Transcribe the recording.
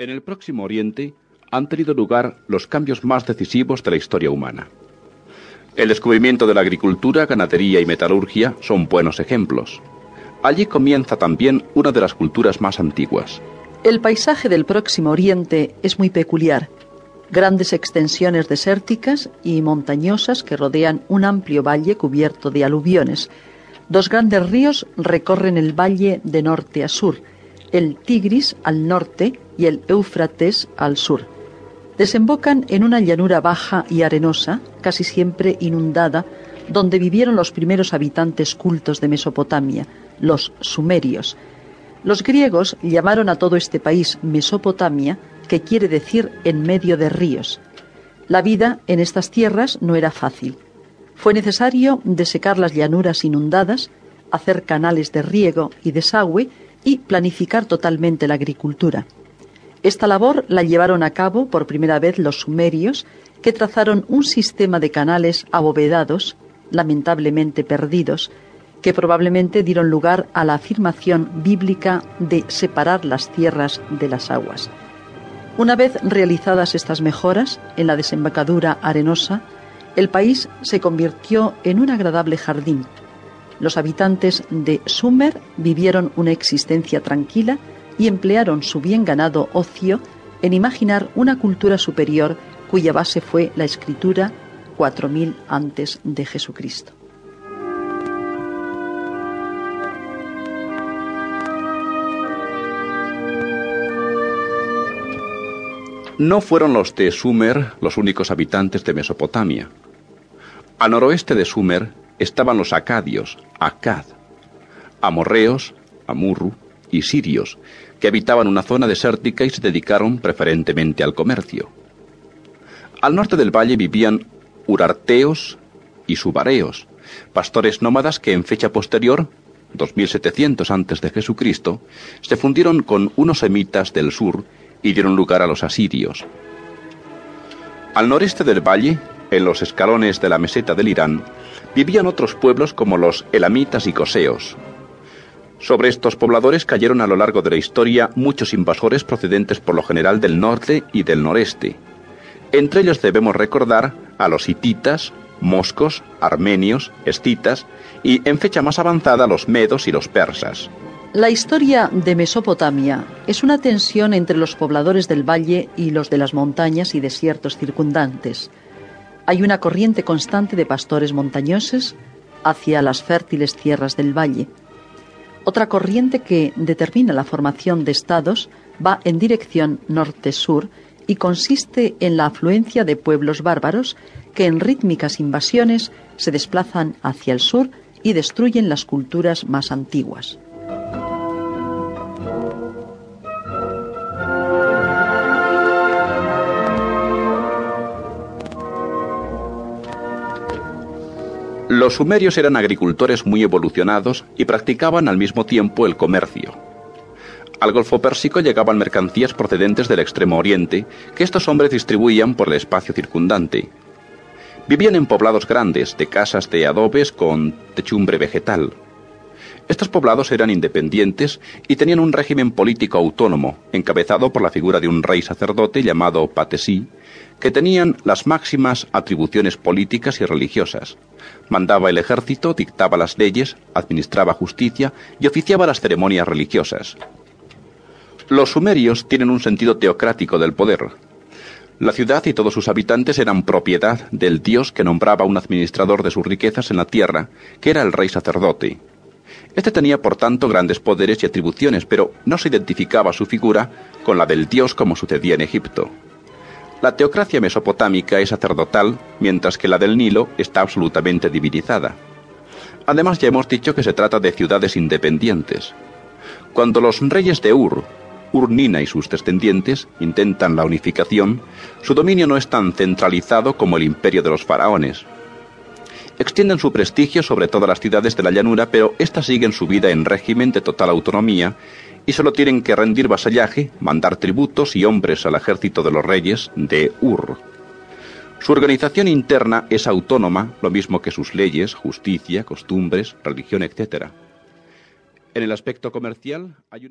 En el próximo Oriente han tenido lugar los cambios más decisivos de la historia humana. El descubrimiento de la agricultura, ganadería y metalurgia son buenos ejemplos. Allí comienza también una de las culturas más antiguas. El paisaje del Próximo Oriente es muy peculiar. Grandes extensiones desérticas y montañosas que rodean un amplio valle cubierto de aluviones. Dos grandes ríos recorren el valle de norte a sur, el Tigris al norte y el Éufrates al sur desembocan en una llanura baja y arenosa, casi siempre inundada, donde vivieron los primeros habitantes cultos de Mesopotamia, los sumerios. Los griegos llamaron a todo este país Mesopotamia, que quiere decir en medio de ríos. La vida en estas tierras no era fácil. Fue necesario desecar las llanuras inundadas, hacer canales de riego y desagüe y planificar totalmente la agricultura. Esta labor la llevaron a cabo por primera vez los sumerios, que trazaron un sistema de canales abovedados, lamentablemente perdidos, que probablemente dieron lugar a la afirmación bíblica de separar las tierras de las aguas. Una vez realizadas estas mejoras en la desembocadura arenosa, el país se convirtió en un agradable jardín. Los habitantes de Sumer vivieron una existencia tranquila y emplearon su bien ganado ocio en imaginar una cultura superior cuya base fue la escritura 4000 antes de Jesucristo. No fueron los de Sumer los únicos habitantes de Mesopotamia. Al noroeste de Sumer estaban los acadios, Akkad, amorreos, Amurru y sirios, que habitaban una zona desértica y se dedicaron preferentemente al comercio. Al norte del valle vivían urarteos y subareos, pastores nómadas que en fecha posterior, 2700 antes de Jesucristo, se fundieron con unos semitas del sur y dieron lugar a los asirios. Al noreste del valle, en los escalones de la meseta del Irán, vivían otros pueblos como los elamitas y coseos, sobre estos pobladores cayeron a lo largo de la historia muchos invasores procedentes por lo general del norte y del noreste. Entre ellos debemos recordar a los hititas, moscos, armenios, escitas y en fecha más avanzada los medos y los persas. La historia de Mesopotamia es una tensión entre los pobladores del valle y los de las montañas y desiertos circundantes. Hay una corriente constante de pastores montañosos hacia las fértiles tierras del valle. Otra corriente que determina la formación de estados va en dirección norte-sur y consiste en la afluencia de pueblos bárbaros que en rítmicas invasiones se desplazan hacia el sur y destruyen las culturas más antiguas. Los sumerios eran agricultores muy evolucionados y practicaban al mismo tiempo el comercio. Al Golfo Pérsico llegaban mercancías procedentes del Extremo Oriente que estos hombres distribuían por el espacio circundante. Vivían en poblados grandes, de casas de adobes con techumbre vegetal. Estos poblados eran independientes y tenían un régimen político autónomo, encabezado por la figura de un rey sacerdote llamado Patesí, que tenían las máximas atribuciones políticas y religiosas. Mandaba el ejército, dictaba las leyes, administraba justicia y oficiaba las ceremonias religiosas. Los sumerios tienen un sentido teocrático del poder. La ciudad y todos sus habitantes eran propiedad del dios que nombraba un administrador de sus riquezas en la tierra, que era el rey sacerdote. Este tenía, por tanto, grandes poderes y atribuciones, pero no se identificaba su figura con la del dios como sucedía en Egipto. La teocracia mesopotámica es sacerdotal, mientras que la del Nilo está absolutamente divinizada. Además ya hemos dicho que se trata de ciudades independientes. Cuando los reyes de Ur, Ur-Nina y sus descendientes intentan la unificación, su dominio no es tan centralizado como el imperio de los faraones. Extienden su prestigio sobre todas las ciudades de la llanura, pero éstas siguen su vida en régimen de total autonomía y solo tienen que rendir vasallaje, mandar tributos y hombres al ejército de los reyes de Ur. Su organización interna es autónoma, lo mismo que sus leyes, justicia, costumbres, religión, etc. En el aspecto comercial hay una